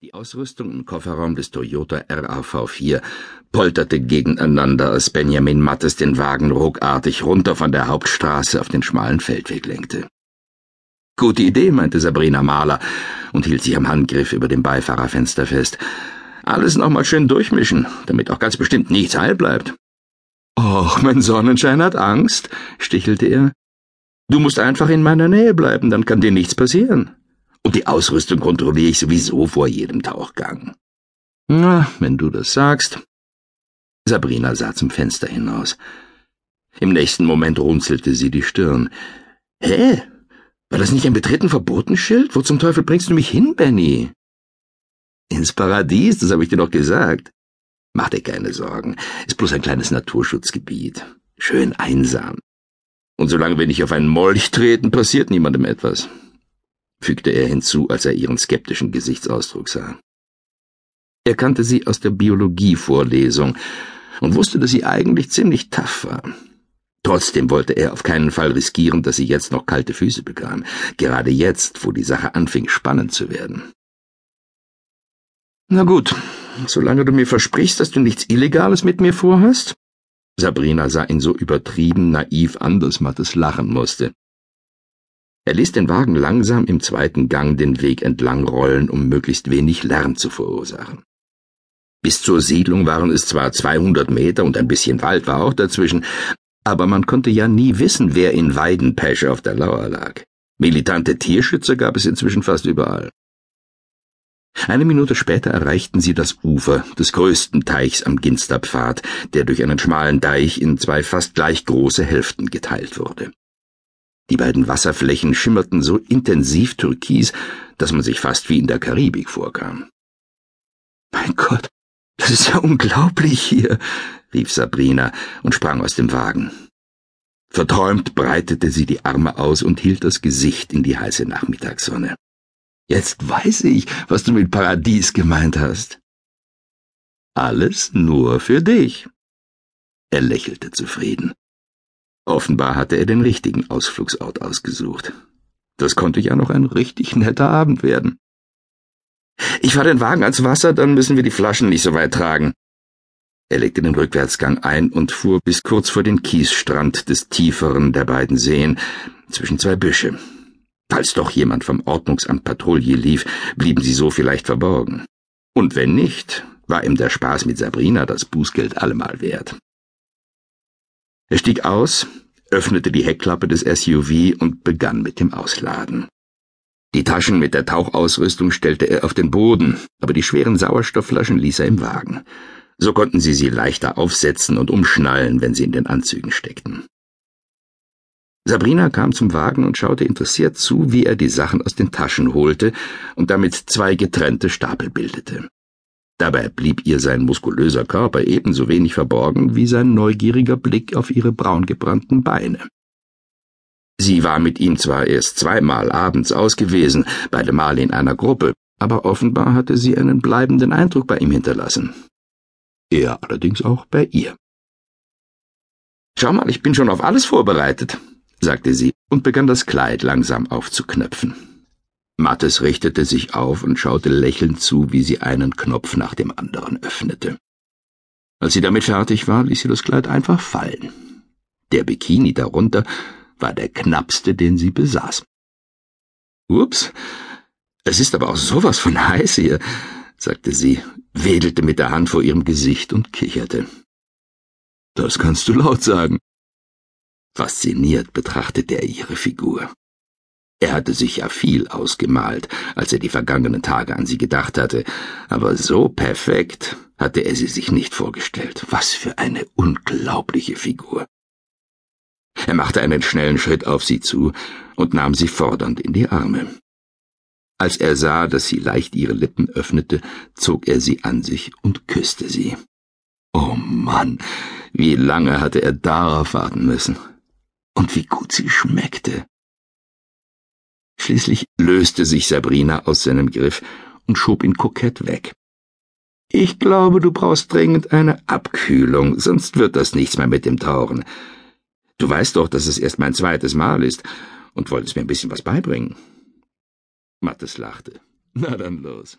Die Ausrüstung im Kofferraum des Toyota RAV4 polterte gegeneinander, als Benjamin Mattes den Wagen ruckartig runter von der Hauptstraße auf den schmalen Feldweg lenkte. Gute Idee, meinte Sabrina Mahler und hielt sich am Handgriff über dem Beifahrerfenster fest. Alles nochmal schön durchmischen, damit auch ganz bestimmt nichts heil bleibt. Och, mein Sonnenschein hat Angst, stichelte er. Du musst einfach in meiner Nähe bleiben, dann kann dir nichts passieren. Und die Ausrüstung kontrolliere ich sowieso vor jedem Tauchgang. Na, wenn du das sagst. Sabrina sah zum Fenster hinaus. Im nächsten Moment runzelte sie die Stirn. Hä? War das nicht ein betreten Verbotenschild? Wo zum Teufel bringst du mich hin, Benny? Ins Paradies, das habe ich dir doch gesagt. Mach dir keine Sorgen. Ist bloß ein kleines Naturschutzgebiet. Schön einsam. Und solange wir nicht auf einen Molch treten, passiert niemandem etwas fügte er hinzu, als er ihren skeptischen Gesichtsausdruck sah. Er kannte sie aus der Biologievorlesung und wusste, dass sie eigentlich ziemlich tough war. Trotzdem wollte er auf keinen Fall riskieren, dass sie jetzt noch kalte Füße bekam, gerade jetzt, wo die Sache anfing spannend zu werden. Na gut, solange du mir versprichst, dass du nichts Illegales mit mir vorhast? Sabrina sah ihn so übertrieben naiv an, dass Mattes lachen musste. Er ließ den Wagen langsam im zweiten Gang den Weg entlang rollen, um möglichst wenig Lärm zu verursachen. Bis zur Siedlung waren es zwar 200 Meter und ein bisschen Wald war auch dazwischen, aber man konnte ja nie wissen, wer in Weidenpesche auf der Lauer lag. Militante Tierschützer gab es inzwischen fast überall. Eine Minute später erreichten sie das Ufer des größten Teichs am Ginsterpfad, der durch einen schmalen Deich in zwei fast gleich große Hälften geteilt wurde. Die beiden Wasserflächen schimmerten so intensiv türkis, dass man sich fast wie in der Karibik vorkam. Mein Gott, das ist ja unglaublich hier, rief Sabrina und sprang aus dem Wagen. Verträumt breitete sie die Arme aus und hielt das Gesicht in die heiße Nachmittagssonne. Jetzt weiß ich, was du mit Paradies gemeint hast. Alles nur für dich. Er lächelte zufrieden. Offenbar hatte er den richtigen Ausflugsort ausgesucht. Das konnte ja noch ein richtig netter Abend werden. Ich fahre den Wagen ans Wasser, dann müssen wir die Flaschen nicht so weit tragen. Er legte den Rückwärtsgang ein und fuhr bis kurz vor den Kiesstrand des tieferen der beiden Seen, zwischen zwei Büsche. Falls doch jemand vom Ordnungsamt Patrouille lief, blieben sie so vielleicht verborgen. Und wenn nicht, war ihm der Spaß mit Sabrina das Bußgeld allemal wert. Er stieg aus, öffnete die Heckklappe des SUV und begann mit dem Ausladen. Die Taschen mit der Tauchausrüstung stellte er auf den Boden, aber die schweren Sauerstoffflaschen ließ er im Wagen. So konnten sie sie leichter aufsetzen und umschnallen, wenn sie in den Anzügen steckten. Sabrina kam zum Wagen und schaute interessiert zu, wie er die Sachen aus den Taschen holte und damit zwei getrennte Stapel bildete. Dabei blieb ihr sein muskulöser Körper ebenso wenig verborgen wie sein neugieriger Blick auf ihre braungebrannten Beine. Sie war mit ihm zwar erst zweimal abends ausgewesen, beide Male in einer Gruppe, aber offenbar hatte sie einen bleibenden Eindruck bei ihm hinterlassen. Er allerdings auch bei ihr. Schau mal, ich bin schon auf alles vorbereitet, sagte sie und begann das Kleid langsam aufzuknöpfen. Mattes richtete sich auf und schaute lächelnd zu, wie sie einen Knopf nach dem anderen öffnete. Als sie damit fertig war, ließ sie das Kleid einfach fallen. Der Bikini darunter war der knappste, den sie besaß. Ups, es ist aber auch sowas von heiß hier, sagte sie, wedelte mit der Hand vor ihrem Gesicht und kicherte. Das kannst du laut sagen. Fasziniert betrachtete er ihre Figur. Er hatte sich ja viel ausgemalt, als er die vergangenen Tage an sie gedacht hatte, aber so perfekt hatte er sie sich nicht vorgestellt. Was für eine unglaubliche Figur. Er machte einen schnellen Schritt auf sie zu und nahm sie fordernd in die Arme. Als er sah, dass sie leicht ihre Lippen öffnete, zog er sie an sich und küsste sie. Oh Mann, wie lange hatte er darauf warten müssen. Und wie gut sie schmeckte. Schließlich löste sich Sabrina aus seinem Griff und schob ihn kokett weg. Ich glaube, du brauchst dringend eine Abkühlung, sonst wird das nichts mehr mit dem Tauchen. Du weißt doch, dass es erst mein zweites Mal ist und wolltest mir ein bisschen was beibringen. Mattes lachte. Na dann los.